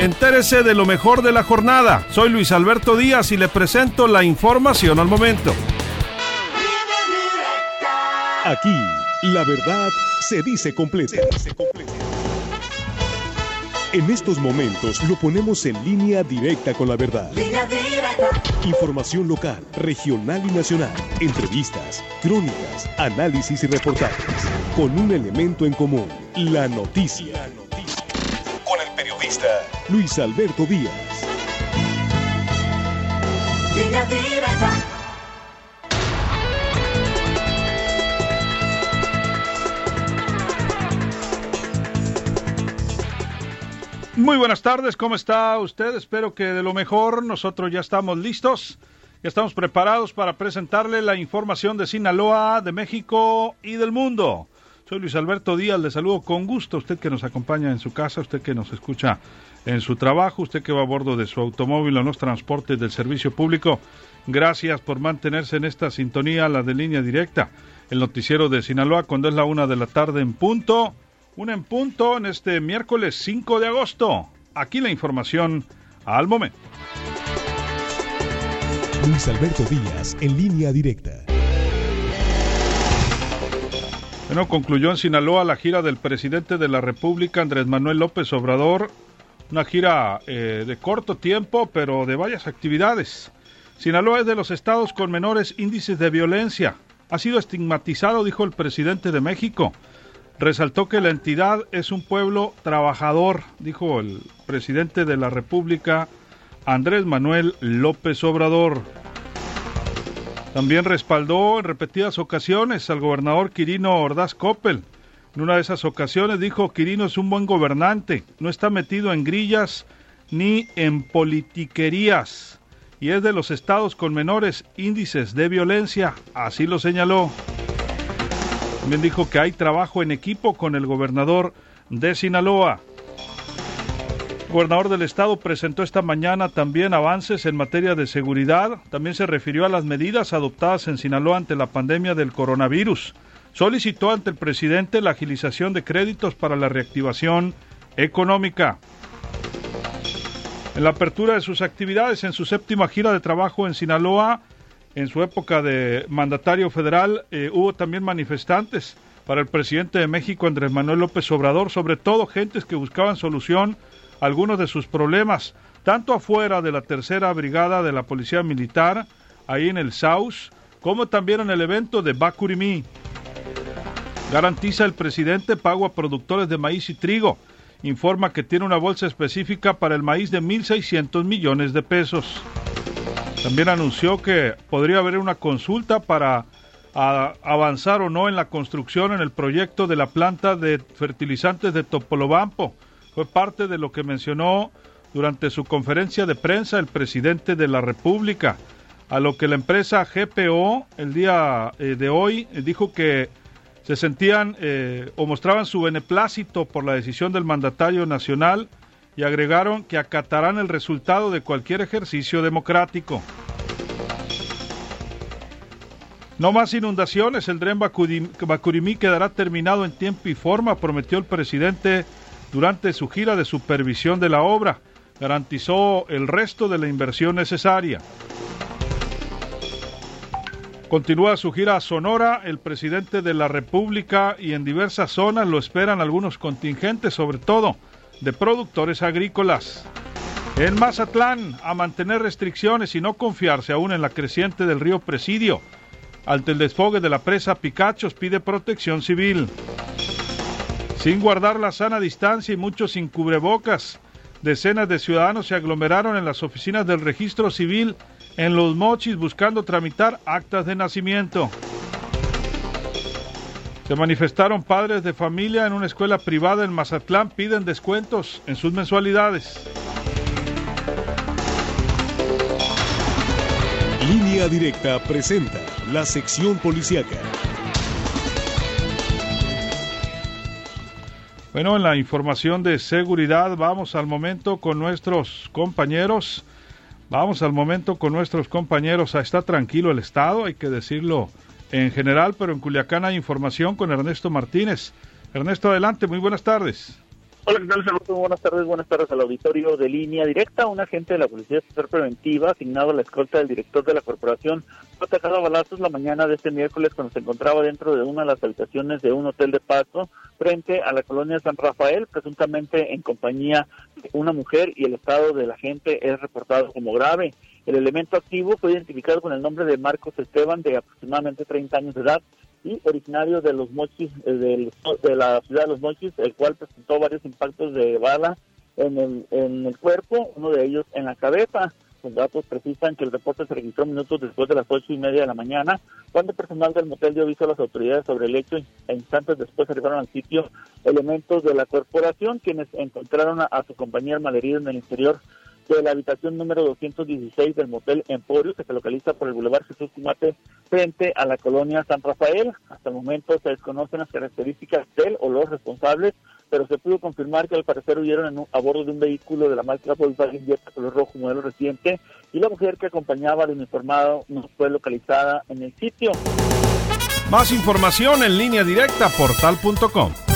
Entérese de lo mejor de la jornada. Soy Luis Alberto Díaz y le presento la información al momento. Aquí, la verdad se dice completa. En estos momentos lo ponemos en línea directa con la verdad. Información local, regional y nacional. Entrevistas, crónicas, análisis y reportajes. Con un elemento en común, la noticia. Con el periodista Luis Alberto Díaz. Muy buenas tardes, ¿cómo está usted? Espero que de lo mejor. Nosotros ya estamos listos, ya estamos preparados para presentarle la información de Sinaloa, de México y del mundo. Soy Luis Alberto Díaz, le saludo con gusto. Usted que nos acompaña en su casa, usted que nos escucha en su trabajo, usted que va a bordo de su automóvil o en los transportes del servicio público. Gracias por mantenerse en esta sintonía, la de línea directa. El noticiero de Sinaloa, cuando es la una de la tarde en punto. Una en punto en este miércoles 5 de agosto. Aquí la información al momento. Luis Alberto Díaz en línea directa. Bueno, concluyó en Sinaloa la gira del presidente de la República, Andrés Manuel López Obrador. Una gira eh, de corto tiempo, pero de varias actividades. Sinaloa es de los estados con menores índices de violencia. Ha sido estigmatizado, dijo el presidente de México resaltó que la entidad es un pueblo trabajador, dijo el presidente de la República, Andrés Manuel López Obrador. También respaldó en repetidas ocasiones al gobernador Quirino Ordaz Coppel. En una de esas ocasiones dijo Quirino es un buen gobernante, no está metido en grillas ni en politiquerías y es de los estados con menores índices de violencia, así lo señaló. También dijo que hay trabajo en equipo con el gobernador de Sinaloa. Gobernador del estado presentó esta mañana también avances en materia de seguridad. También se refirió a las medidas adoptadas en Sinaloa ante la pandemia del coronavirus. Solicitó ante el presidente la agilización de créditos para la reactivación económica. En la apertura de sus actividades en su séptima gira de trabajo en Sinaloa, en su época de mandatario federal eh, hubo también manifestantes para el presidente de México, Andrés Manuel López Obrador, sobre todo gentes que buscaban solución algunos de sus problemas, tanto afuera de la tercera brigada de la Policía Militar, ahí en el Saus, como también en el evento de Bacurimí. Garantiza el presidente pago a productores de maíz y trigo. Informa que tiene una bolsa específica para el maíz de 1.600 millones de pesos. También anunció que podría haber una consulta para avanzar o no en la construcción en el proyecto de la planta de fertilizantes de Topolobampo. Fue parte de lo que mencionó durante su conferencia de prensa el presidente de la República, a lo que la empresa GPO el día eh, de hoy eh, dijo que se sentían eh, o mostraban su beneplácito por la decisión del mandatario nacional y agregaron que acatarán el resultado de cualquier ejercicio democrático. No más inundaciones, el tren Bacurimí quedará terminado en tiempo y forma, prometió el presidente durante su gira de supervisión de la obra. Garantizó el resto de la inversión necesaria. Continúa su gira a Sonora, el presidente de la República y en diversas zonas lo esperan algunos contingentes, sobre todo de productores agrícolas. En Mazatlán, a mantener restricciones y no confiarse aún en la creciente del río Presidio. Ante el desfogue de la presa Picachos pide protección civil. Sin guardar la sana distancia y muchos sin cubrebocas, decenas de ciudadanos se aglomeraron en las oficinas del registro civil en Los Mochis buscando tramitar actas de nacimiento. Se manifestaron padres de familia en una escuela privada en Mazatlán, piden descuentos en sus mensualidades. Línea Directa presenta la sección policiaca. Bueno, en la información de seguridad vamos al momento con nuestros compañeros. Vamos al momento con nuestros compañeros. Está tranquilo el Estado, hay que decirlo en general, pero en Culiacán hay información con Ernesto Martínez. Ernesto, adelante, muy buenas tardes. Hola, ¿qué tal? Saludos, buenas tardes, buenas tardes al auditorio de línea directa. Un agente de la Policía Estatal Preventiva, asignado a la escolta del director de la corporación, fue atacado a balazos la mañana de este miércoles cuando se encontraba dentro de una de las habitaciones de un hotel de paso frente a la colonia San Rafael, presuntamente en compañía de una mujer y el estado del agente es reportado como grave. El elemento activo fue identificado con el nombre de Marcos Esteban, de aproximadamente 30 años de edad, y originario de los mochis, eh, de, la ciudad de los mochis, el cual presentó varios impactos de bala en el, en el cuerpo, uno de ellos en la cabeza. Los datos precisan que el reporte se registró minutos después de las ocho y media de la mañana, cuando personal del motel dio aviso a las autoridades sobre el hecho e instantes después arribaron al sitio elementos de la corporación, quienes encontraron a, su compañera malherida en el interior de la habitación número 216 del motel Emporio, que se localiza por el Boulevard Jesús Cumate, frente a la colonia San Rafael. Hasta el momento se desconocen las características del o los responsables, pero se pudo confirmar que al parecer huyeron a bordo de un vehículo de la marca Volkswagen Jetta color rojo modelo reciente y la mujer que acompañaba al uniformado no fue localizada en el sitio. Más información en línea directa portal.com.